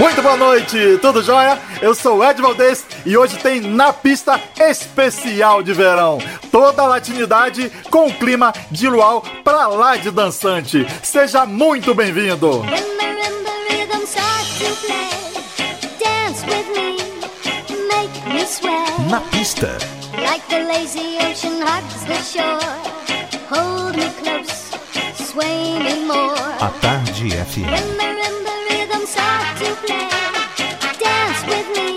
Muito boa noite, tudo jóia? Eu sou o Ed Valdez e hoje tem Na Pista especial de verão. Toda a latinidade com o clima de luau pra lá de dançante. Seja muito bem-vindo! Na pista. Like the lazy ocean hugs the shore. Hold me close, sway me more. A Tarde FM. Start to play, dance with me,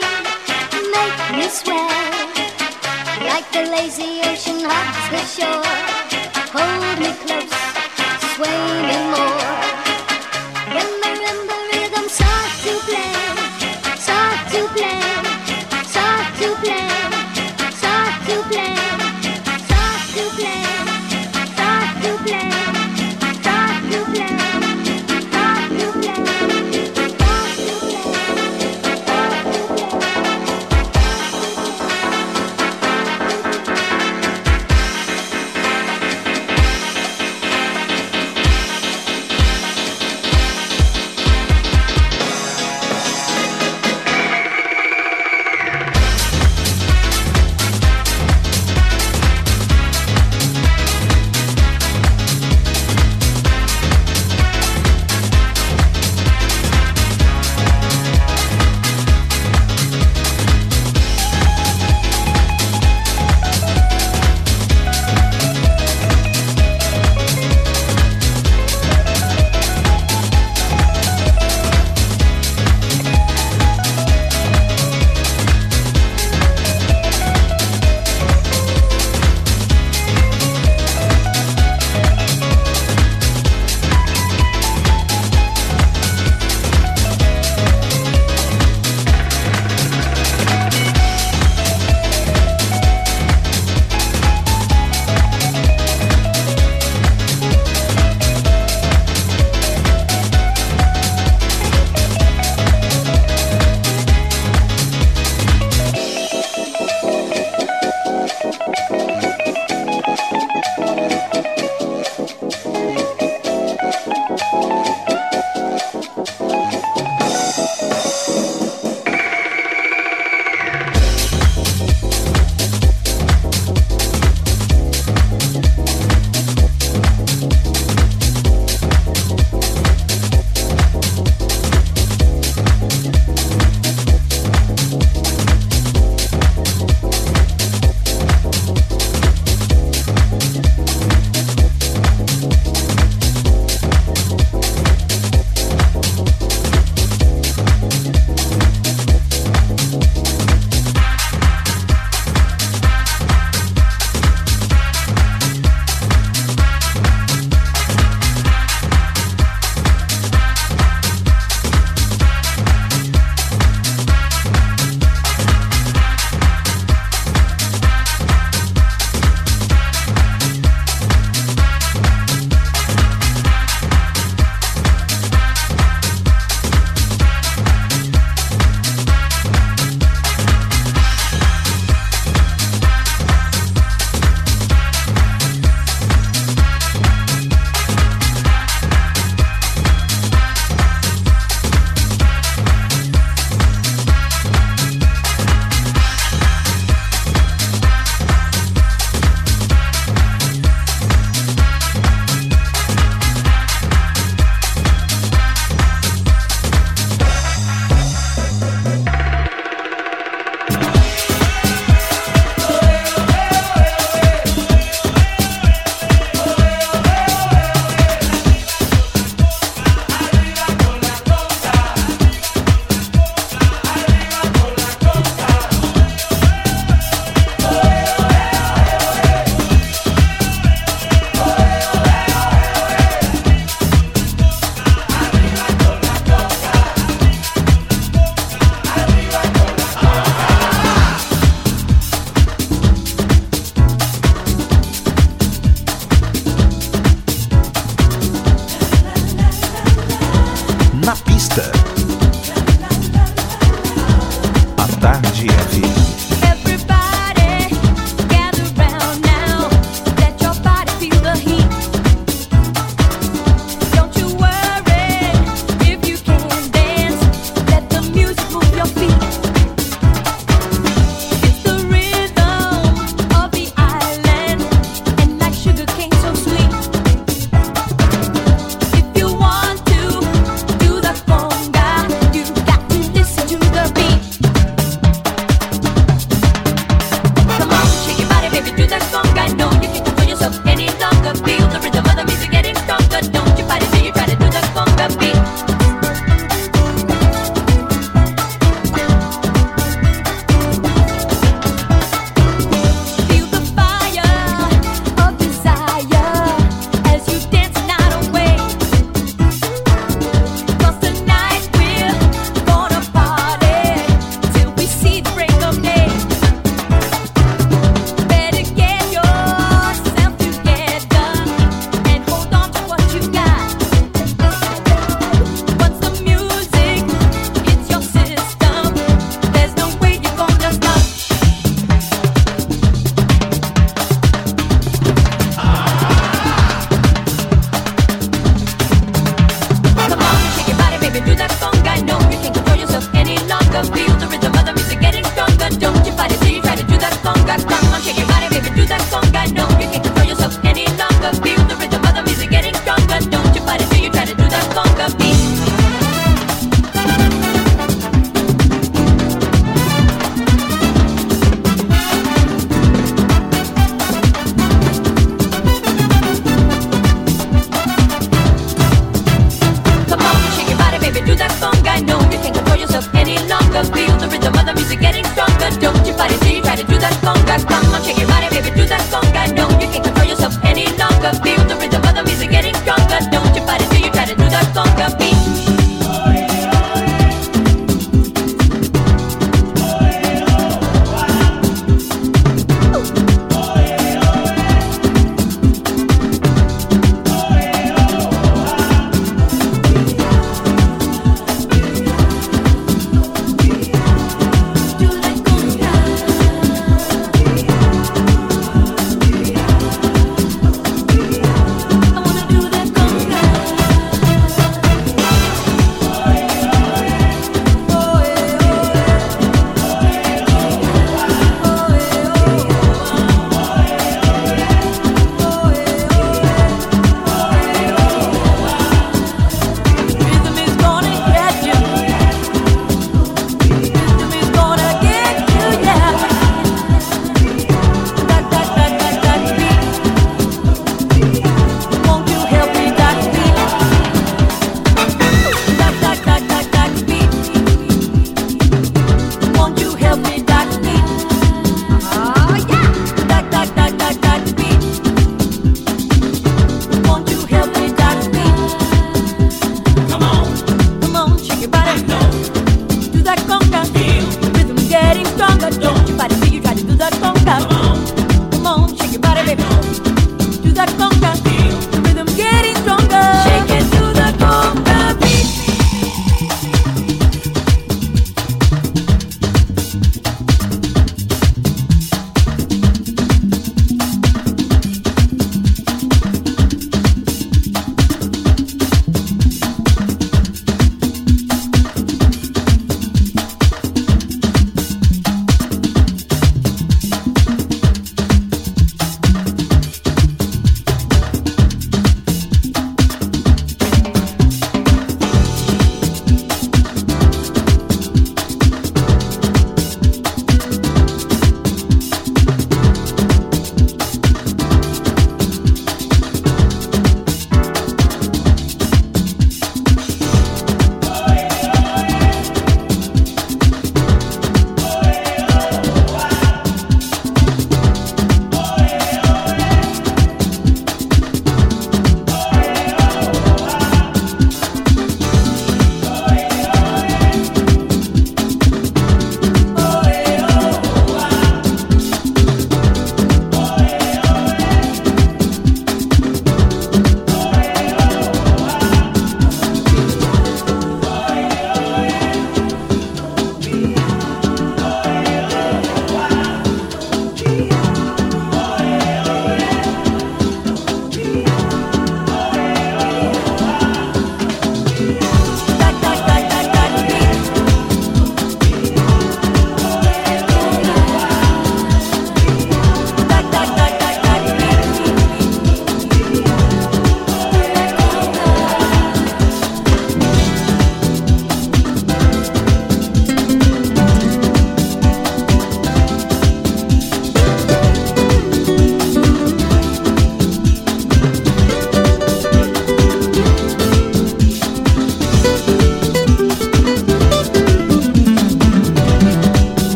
make me sway. Like the lazy ocean hugs the shore. Hold me close, sway me more.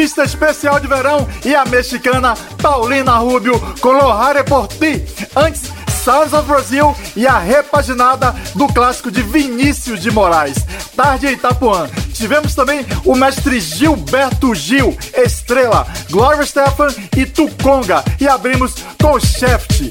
Pista especial de verão e a mexicana Paulina Rubio com Lohare por Ti. Antes, Sounds of Brazil e a repaginada do clássico de Vinícius de Moraes, Tarde em Itapuã. Tivemos também o mestre Gilberto Gil, Estrela, Gloria Stefan e Tuconga. E abrimos com Shaft.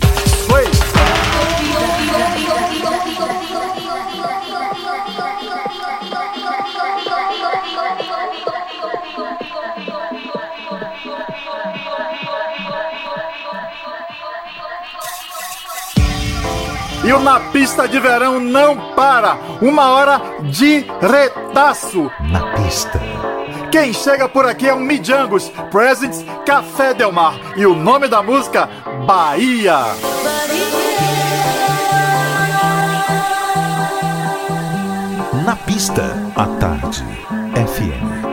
O Na Pista de Verão não para. Uma hora de retaço. Na pista. Quem chega por aqui é um Mijangos, Presents Café Del Mar. E o nome da música, Bahia. Na pista, à tarde. FM.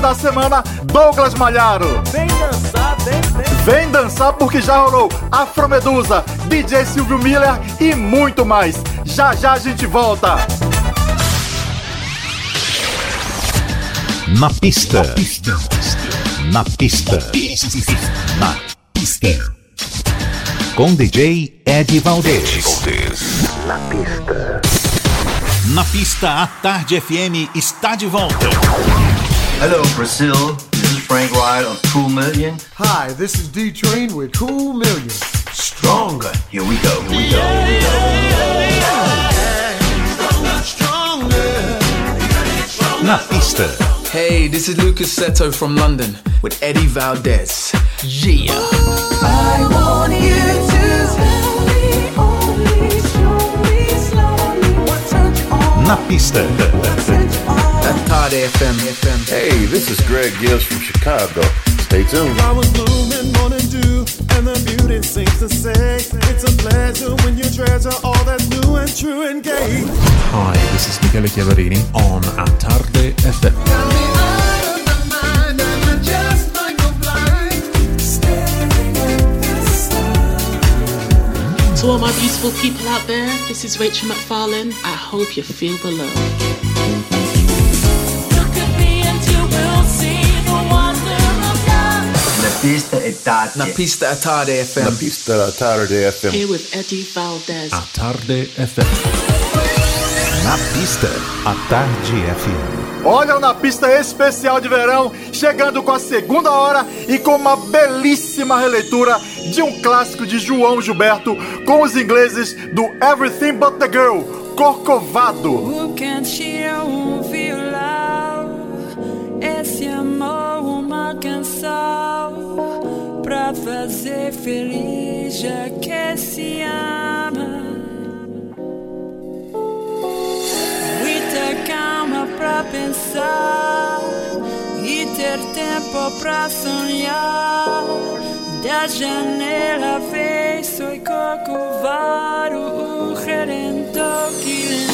Da semana, Douglas Malharo. Vem dançar, vem, vem. Vem dançar porque já rolou Afromedusa, DJ Silvio Miller e muito mais. Já já a gente volta. Na pista. Na pista. Na pista. Com DJ Ed Valdez. Na pista. Na pista, a Tarde FM está de volta. Hello, Brazil. This is Frank Wright of Cool Million. Hi, this is D Train with Cool Million. Stronger. Here we go. Here we go. Here we go. Na pista. Hey, this is Lucas Seto from London with Eddie Valdez. Yeah. I want you to tell me only, show me slowly what turns you on, Na pista. What on. At Todd FM. FM. Hey, this is Greg Gibbs from Chicago. Stay tuned. Flowers bloom in morning dew, and the beauty seems to say it's a pleasure when you treasure all that's new and true and gay. Hi, this is Michele Chiaverini on Atarde FM. To all my beautiful people out there, this is Rachel McFarlane. I hope you feel the love. Pista é tarde. Na pista à tarde FM. Na pista à tarde FM. Here with Eddie Valdez. A Tarde FM. Na pista, a Tarde FM. Olha o na pista especial de verão, chegando com a segunda hora e com uma belíssima releitura de um clássico de João Gilberto com os ingleses do Everything But the Girl, Corcovado. O que encheu um uma canção pra fazer feliz já que se ama. Ter calma pra pensar e ter tempo pra sonhar. Da janela vem soy Corcovado, o redentor que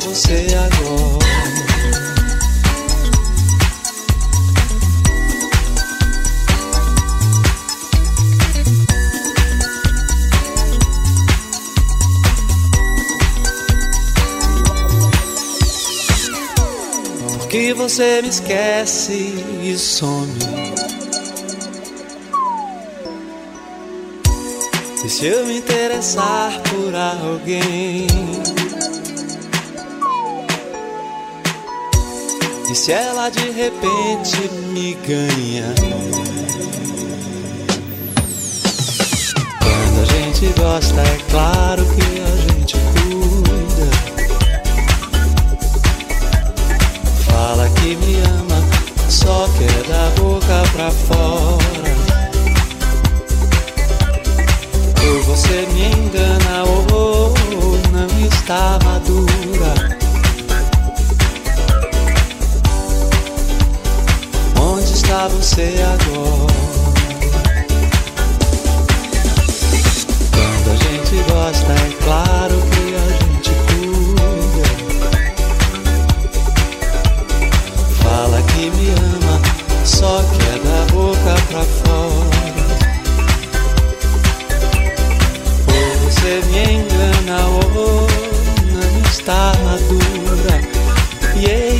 você agora. que você me esquece e some. E se eu me interessar por alguém? E se ela de repente me ganha? Quando a gente gosta, é claro que a gente cuida. Fala que me ama, só quer da boca pra fora. Ou você me engana, ou não está madura. você agora. Quando a gente gosta, é claro que a gente cuida. Fala que me ama, só que é da boca pra fora. Ou você me engana, ou não está madura. Yeah.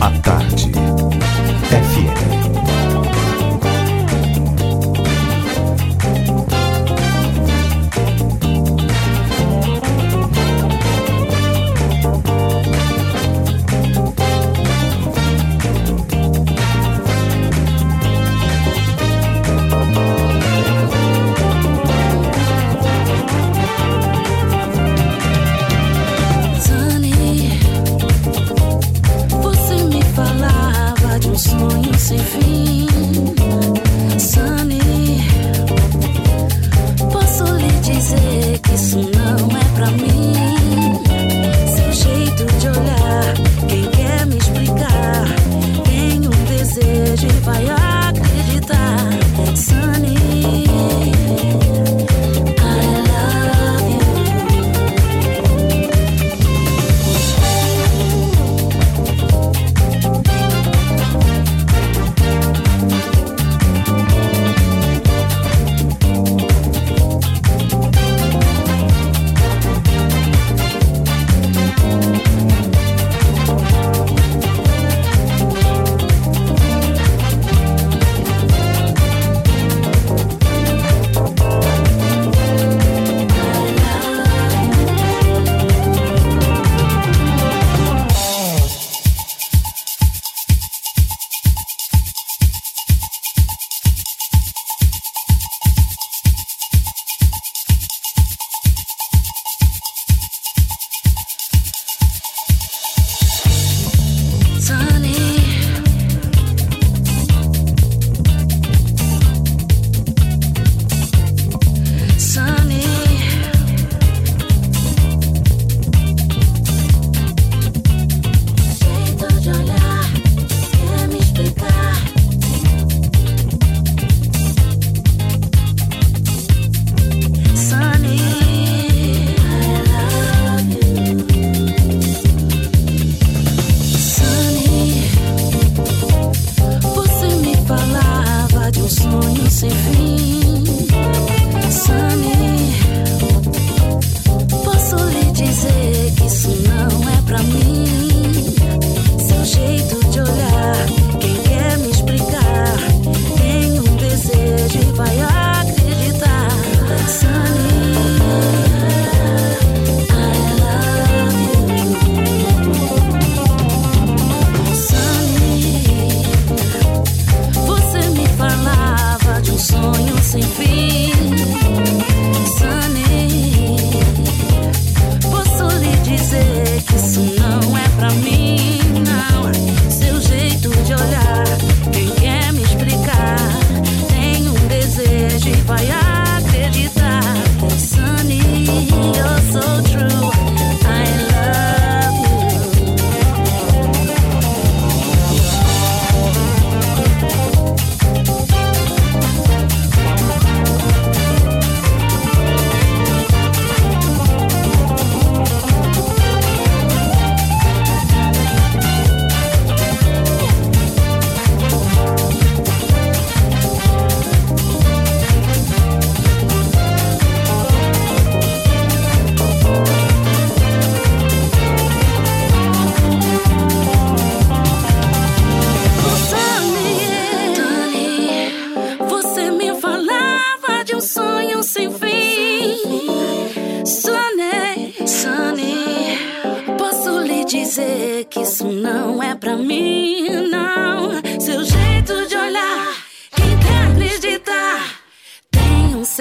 À tarde. FM.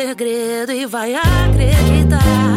Segredo e vai acreditar.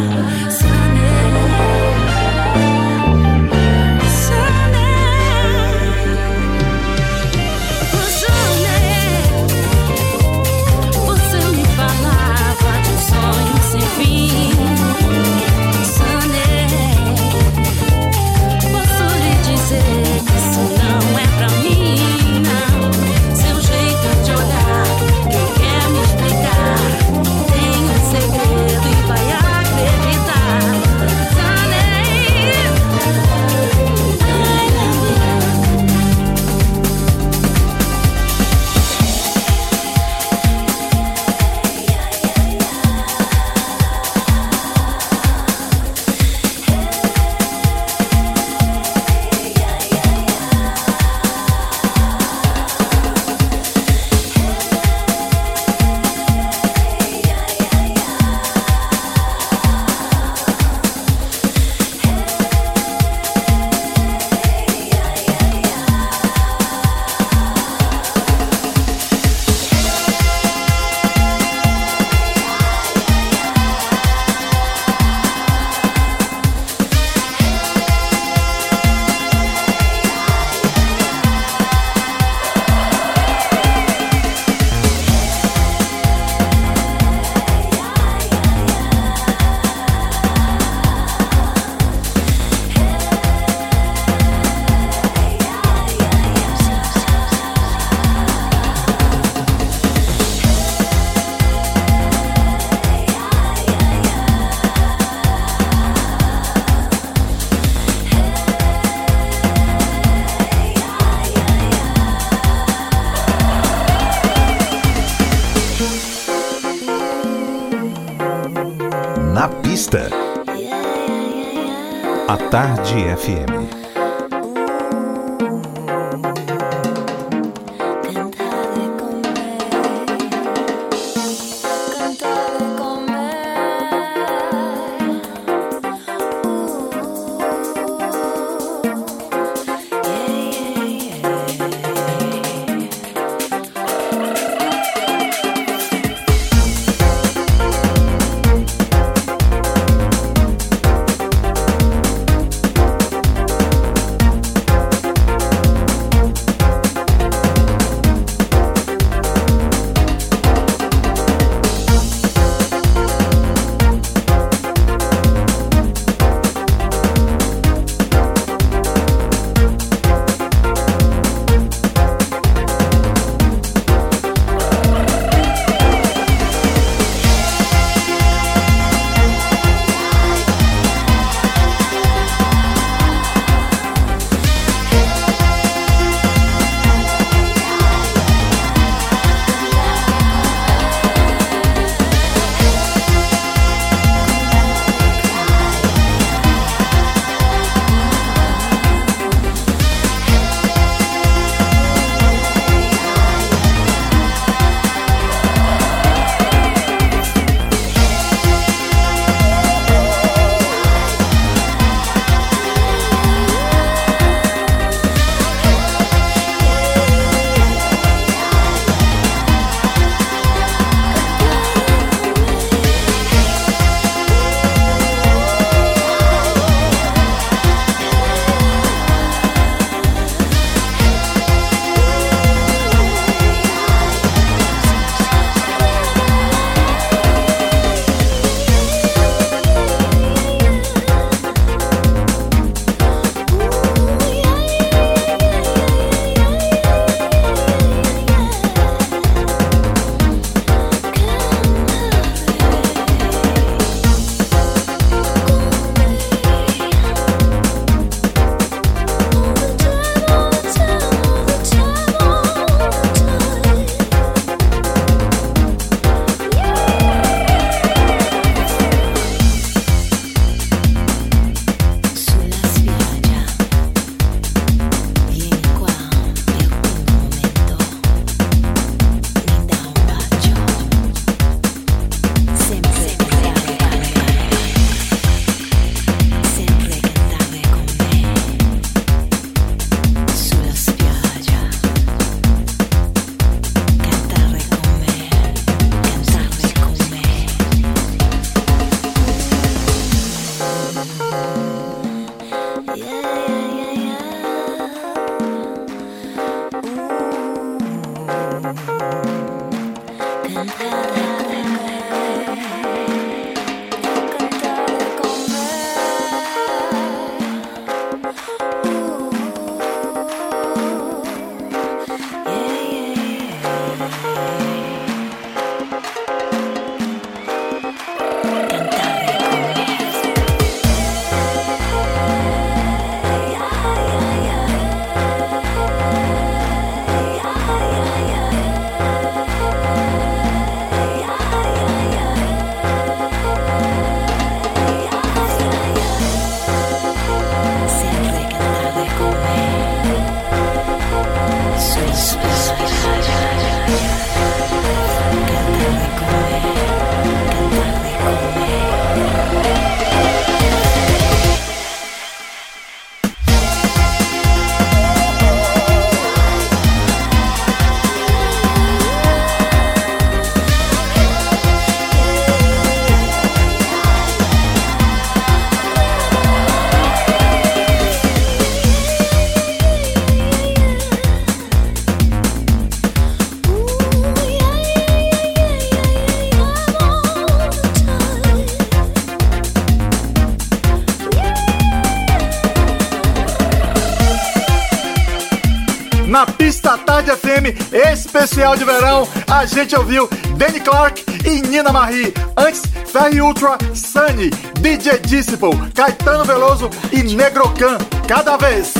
especial de verão, a gente ouviu Danny Clark e Nina Marie. Antes, Ferry Ultra, Sunny, DJ Disciple, Caetano Veloso e Negro Negrocan. Cada vez.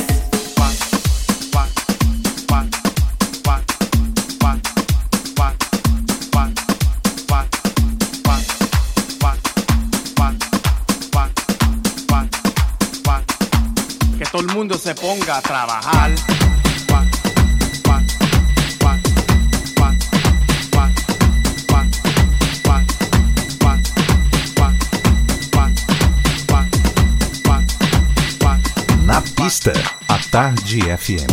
Que todo el mundo se ponga a trabajar. Na pista, a Tarde FM.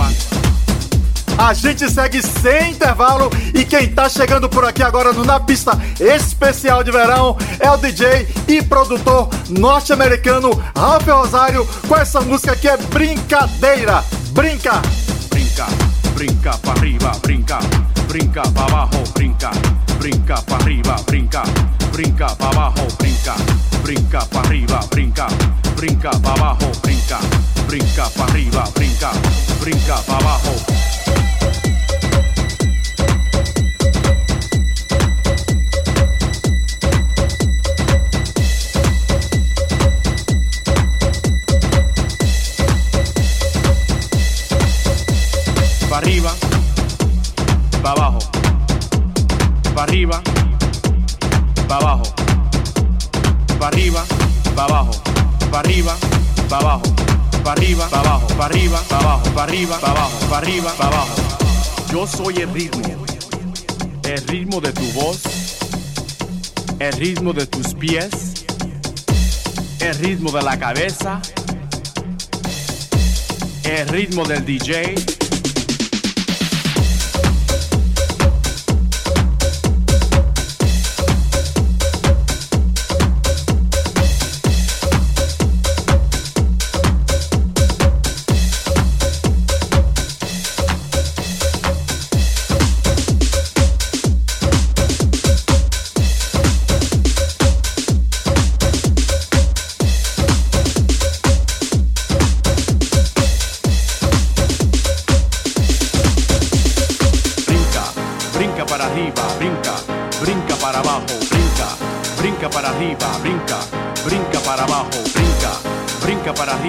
A gente segue sem intervalo e quem tá chegando por aqui agora no Na Pista Especial de Verão é o DJ e produtor norte-americano Ralph Rosário com essa música que é Brincadeira. Brinca! Brinca, brinca para arriba, brinca, brinca para abajo, brinca, brinca para arriba, brinca, brinca para abajo, brinca, brinca para arriba, brinca, brinca para abajo, brinca, brinca para arriba, brinca, brinca para abajo. para arriba, para abajo, para arriba, para abajo, para arriba, para abajo, para arriba, para abajo, para arriba, para abajo, para arriba, para abajo, para arriba, para abajo, para arriba, para abajo. Yo soy el ritmo, el ritmo de tu voz, el ritmo de tus pies, el ritmo de la cabeza, el ritmo del DJ.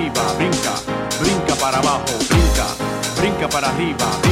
Arriba, brinca, brinca para abajo, brinca, brinca para arriba,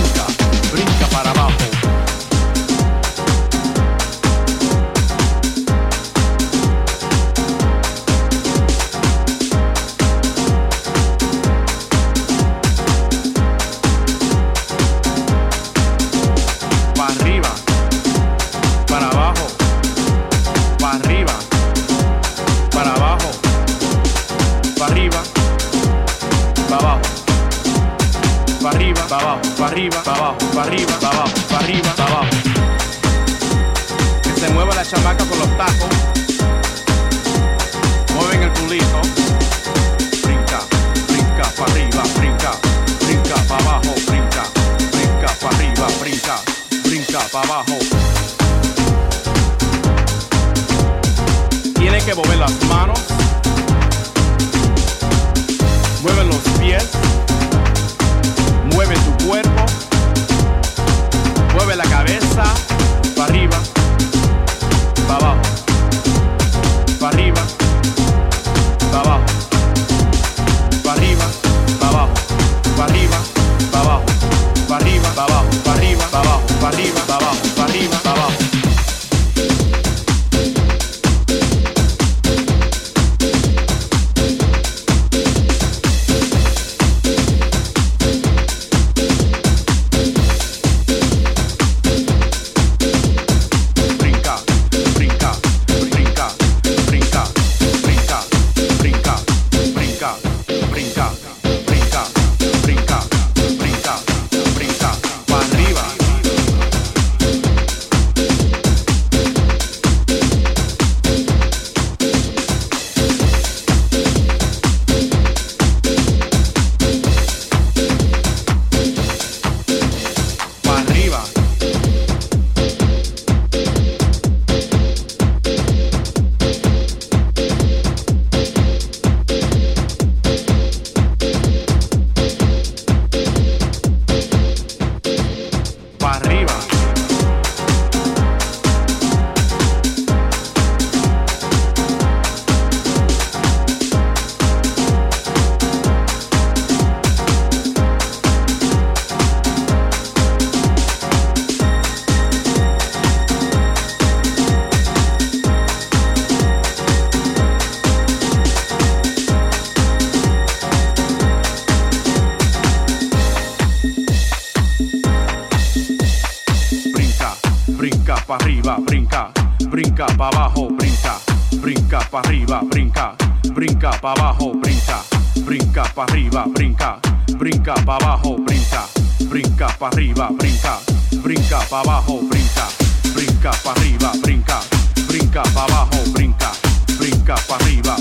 brinca pa arriba, brinca, brinca pa abajo, brinca, brinca pa arriba, brinca, brinca pa abajo, brinca, brinca pa arriba, brinca, brinca pa abajo, brinca, brinca pa arriba,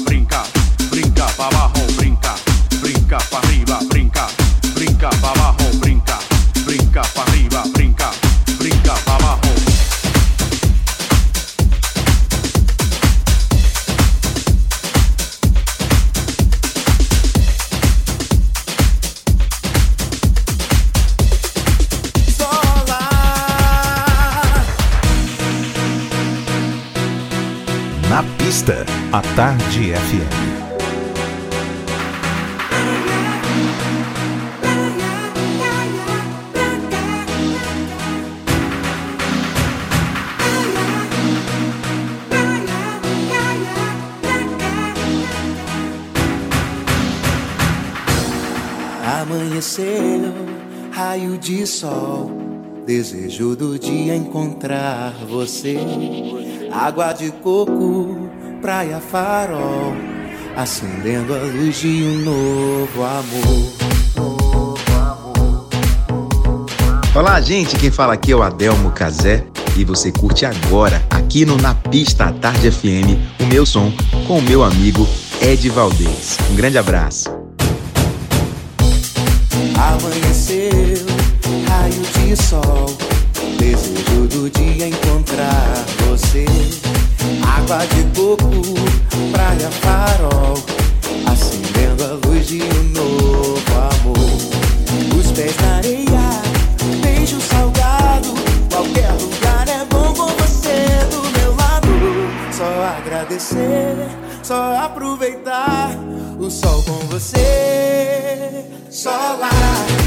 a Tarde FM. Amanheceu, raio de sol. Desejo do dia encontrar você. Água de coco, praia farol. Acendendo a luz de um novo amor. Olá, gente. Quem fala aqui é o Adelmo Cazé. E você curte agora, aqui no Na Pista à Tarde FM, o meu som com o meu amigo Ed Valdez. Um grande abraço. Amanheceu, raio de sol. Desejo do dia encontrar você. Água de coco, praia farol. Acendendo a luz de um novo amor. Os pés na areia, beijo salgado. Qualquer lugar é bom com você do meu lado. Só agradecer, só aproveitar o sol com você. Só lá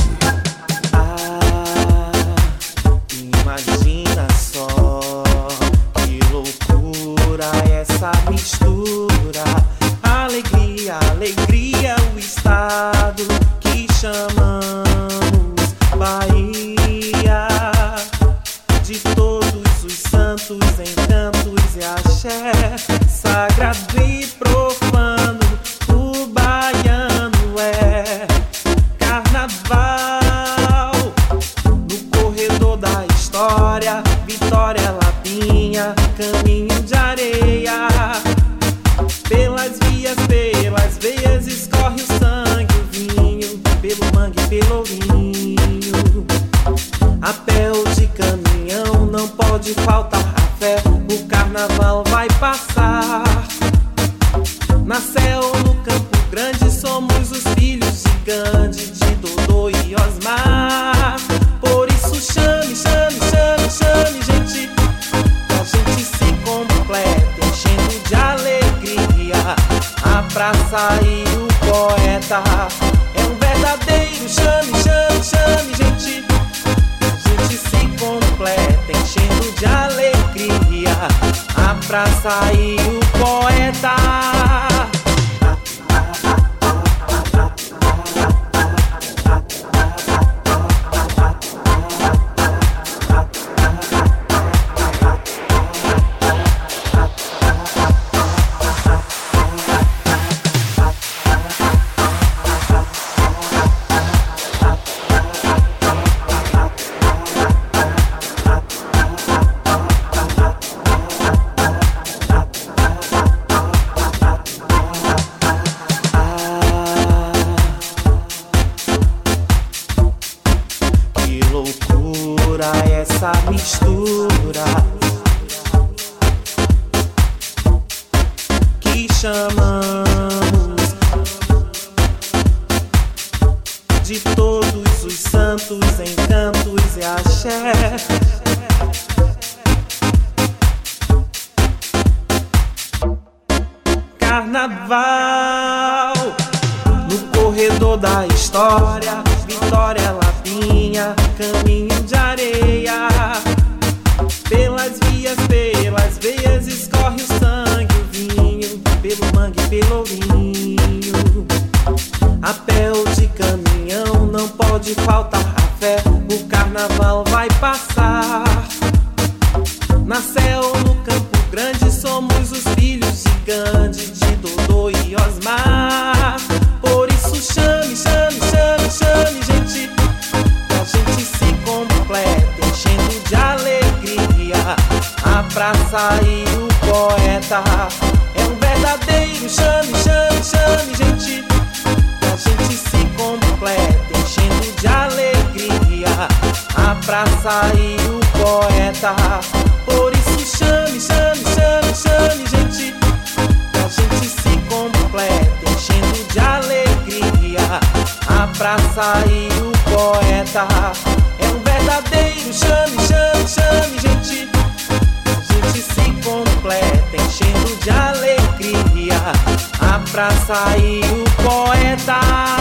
A praça e o poeta.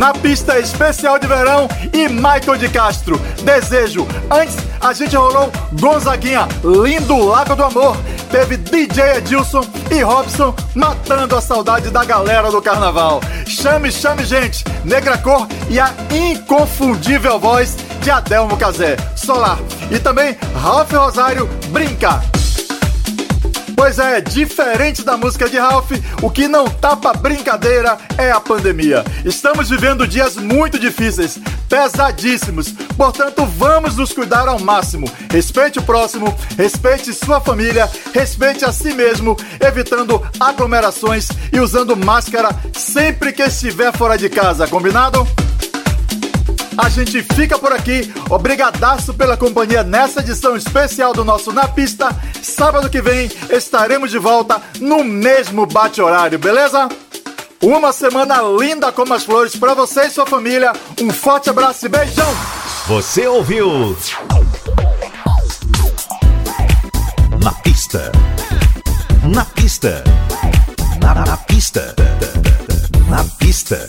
Na pista especial de verão e Michael de Castro. Desejo. Antes a gente rolou Gonzaguinha, lindo Lago do Amor. Teve DJ Edilson e Robson matando a saudade da galera do carnaval. Chame, chame, gente. Negra Cor e a inconfundível voz de Adelmo Cazé. Solar. E também Ralph Rosário Brinca. Pois é, diferente da música de Ralph, o que não tapa brincadeira é a pandemia. Estamos vivendo dias muito difíceis, pesadíssimos. Portanto, vamos nos cuidar ao máximo. Respeite o próximo, respeite sua família, respeite a si mesmo, evitando aglomerações e usando máscara sempre que estiver fora de casa, combinado? A gente fica por aqui. Obrigadaço pela companhia nessa edição especial do nosso Na Pista. Sábado que vem estaremos de volta no mesmo bate-horário, beleza? Uma semana linda como as flores para você e sua família. Um forte abraço e beijão. Você ouviu? Na pista. Na pista. Na, na pista. Na pista.